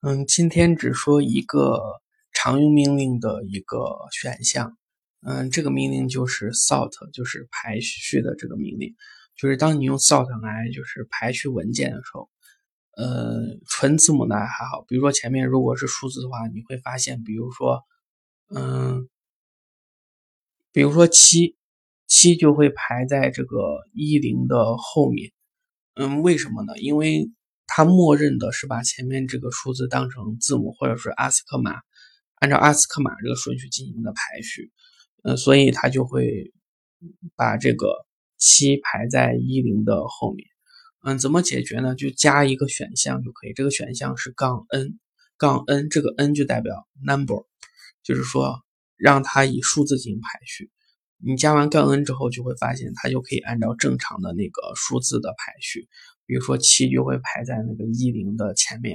嗯，今天只说一个常用命令的一个选项。嗯，这个命令就是 sort，就是排序的这个命令。就是当你用 sort 来就是排序文件的时候，呃，纯字母呢还好。比如说前面如果是数字的话，你会发现，比如说，嗯，比如说七，七就会排在这个一零的后面。嗯，为什么呢？因为它默认的是把前面这个数字当成字母，或者是阿斯克码，按照阿斯克码这个顺序进行的排序，呃，所以它就会把这个七排在一零的后面。嗯，怎么解决呢？就加一个选项就可以，这个选项是杠 n，杠 n，这个 n 就代表 number，就是说让它以数字进行排序。你加完杠 n 之后，就会发现它就可以按照正常的那个数字的排序。比如说七就会排在那个一零的前面。